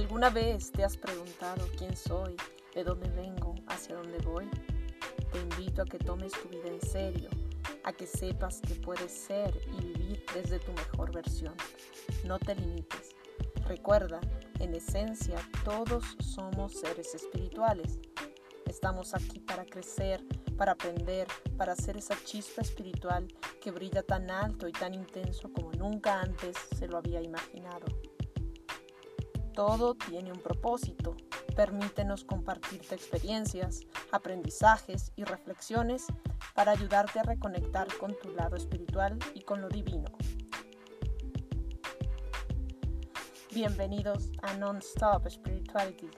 ¿Alguna vez te has preguntado quién soy, de dónde vengo, hacia dónde voy? Te invito a que tomes tu vida en serio, a que sepas que puedes ser y vivir desde tu mejor versión. No te limites. Recuerda, en esencia todos somos seres espirituales. Estamos aquí para crecer, para aprender, para ser esa chispa espiritual que brilla tan alto y tan intenso como nunca antes se lo había imaginado. Todo tiene un propósito. Permítenos compartirte experiencias, aprendizajes y reflexiones para ayudarte a reconectar con tu lado espiritual y con lo divino. Bienvenidos a Non-Stop Spirituality.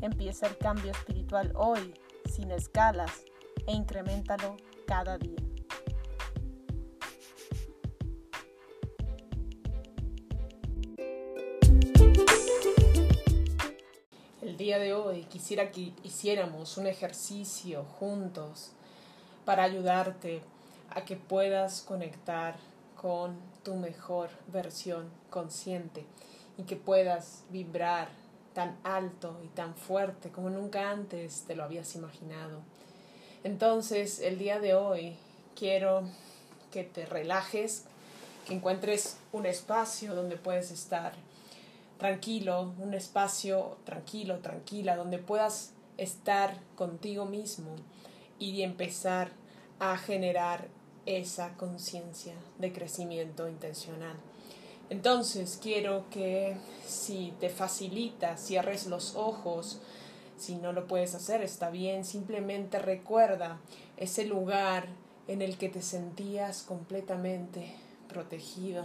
Empieza el cambio espiritual hoy, sin escalas, e incrementalo cada día. Día de hoy quisiera que hiciéramos un ejercicio juntos para ayudarte a que puedas conectar con tu mejor versión consciente y que puedas vibrar tan alto y tan fuerte como nunca antes te lo habías imaginado. Entonces, el día de hoy quiero que te relajes, que encuentres un espacio donde puedes estar tranquilo, un espacio tranquilo, tranquila, donde puedas estar contigo mismo y empezar a generar esa conciencia de crecimiento intencional. Entonces quiero que si te facilita, cierres los ojos, si no lo puedes hacer, está bien, simplemente recuerda ese lugar en el que te sentías completamente protegido.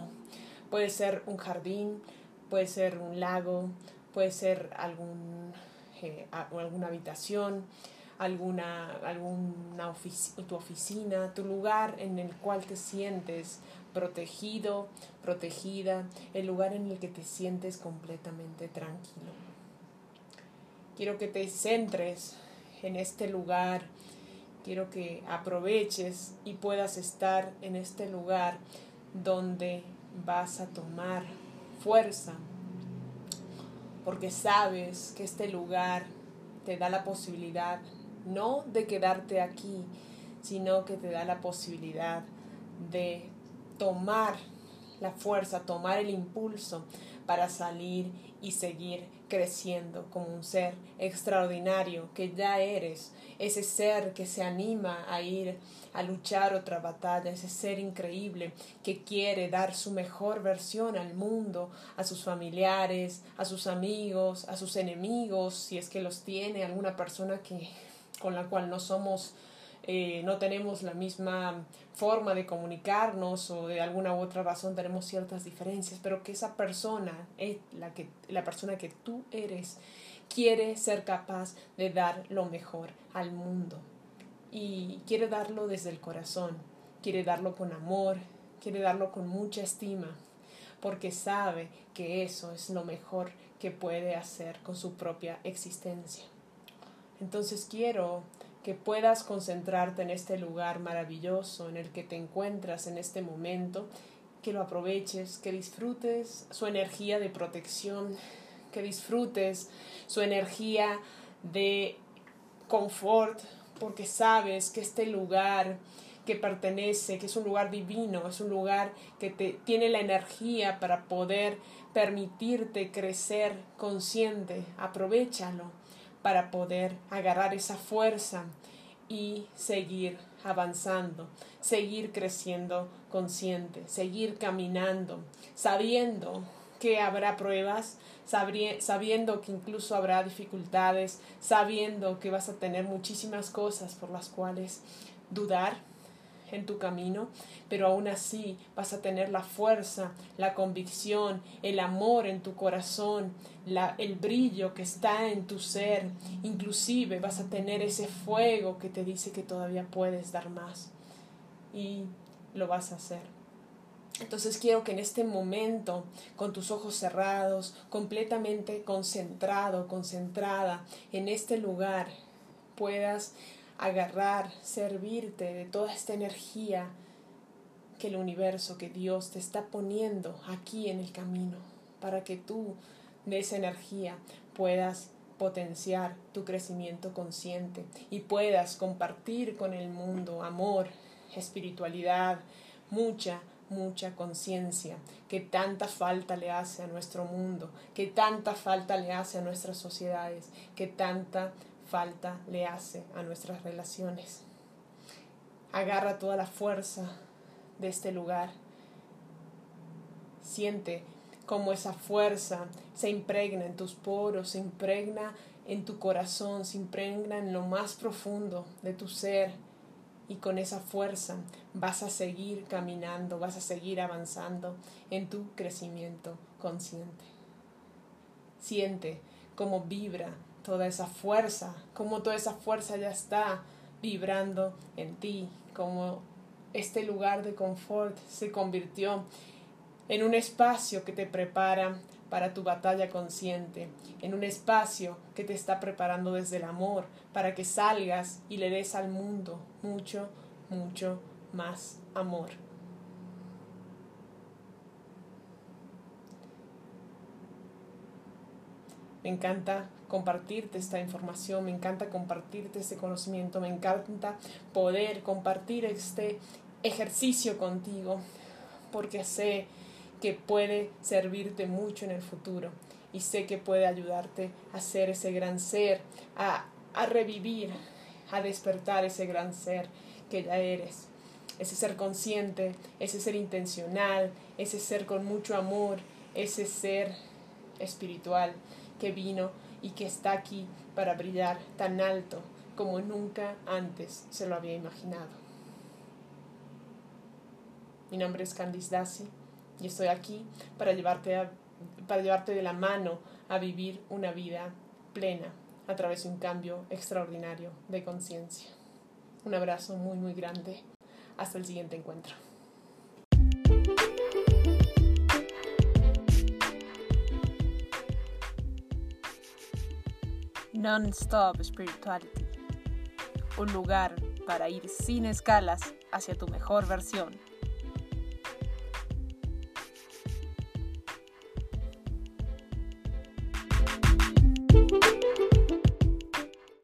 Puede ser un jardín, puede ser un lago, puede ser algún, eh, alguna habitación, alguna, tu oficina, tu lugar en el cual te sientes protegido, protegida, el lugar en el que te sientes completamente tranquilo. Quiero que te centres en este lugar, quiero que aproveches y puedas estar en este lugar donde vas a tomar fuerza, porque sabes que este lugar te da la posibilidad no de quedarte aquí, sino que te da la posibilidad de tomar la fuerza, tomar el impulso para salir y seguir creciendo como un ser extraordinario que ya eres, ese ser que se anima a ir a luchar otra batalla, ese ser increíble que quiere dar su mejor versión al mundo, a sus familiares, a sus amigos, a sus enemigos, si es que los tiene, alguna persona que con la cual no somos eh, no tenemos la misma forma de comunicarnos o de alguna u otra razón tenemos ciertas diferencias, pero que esa persona, es la, que, la persona que tú eres, quiere ser capaz de dar lo mejor al mundo y quiere darlo desde el corazón, quiere darlo con amor, quiere darlo con mucha estima, porque sabe que eso es lo mejor que puede hacer con su propia existencia. Entonces quiero que puedas concentrarte en este lugar maravilloso en el que te encuentras en este momento, que lo aproveches, que disfrutes su energía de protección, que disfrutes su energía de confort, porque sabes que este lugar que pertenece, que es un lugar divino, es un lugar que te tiene la energía para poder permitirte crecer consciente, aprovechalo para poder agarrar esa fuerza y seguir avanzando, seguir creciendo consciente, seguir caminando, sabiendo que habrá pruebas, sabiendo que incluso habrá dificultades, sabiendo que vas a tener muchísimas cosas por las cuales dudar, en tu camino, pero aún así vas a tener la fuerza, la convicción, el amor en tu corazón, la, el brillo que está en tu ser, inclusive vas a tener ese fuego que te dice que todavía puedes dar más y lo vas a hacer. Entonces quiero que en este momento, con tus ojos cerrados, completamente concentrado, concentrada en este lugar, puedas agarrar, servirte de toda esta energía que el universo, que Dios te está poniendo aquí en el camino, para que tú de esa energía puedas potenciar tu crecimiento consciente y puedas compartir con el mundo amor, espiritualidad, mucha, mucha conciencia que tanta falta le hace a nuestro mundo, que tanta falta le hace a nuestras sociedades, que tanta falta le hace a nuestras relaciones. Agarra toda la fuerza de este lugar. Siente cómo esa fuerza se impregna en tus poros, se impregna en tu corazón, se impregna en lo más profundo de tu ser y con esa fuerza vas a seguir caminando, vas a seguir avanzando en tu crecimiento consciente. Siente cómo vibra toda esa fuerza, cómo toda esa fuerza ya está vibrando en ti, cómo este lugar de confort se convirtió en un espacio que te prepara para tu batalla consciente, en un espacio que te está preparando desde el amor, para que salgas y le des al mundo mucho, mucho más amor. Me encanta compartirte esta información, me encanta compartirte este conocimiento, me encanta poder compartir este ejercicio contigo, porque sé que puede servirte mucho en el futuro y sé que puede ayudarte a ser ese gran ser, a, a revivir, a despertar ese gran ser que ya eres. Ese ser consciente, ese ser intencional, ese ser con mucho amor, ese ser espiritual que vino y que está aquí para brillar tan alto como nunca antes se lo había imaginado. Mi nombre es Candice Dassi y estoy aquí para llevarte, para llevarte de la mano a vivir una vida plena a través de un cambio extraordinario de conciencia. Un abrazo muy muy grande. Hasta el siguiente encuentro. Non-Stop Spirituality. Un lugar para ir sin escalas hacia tu mejor versión.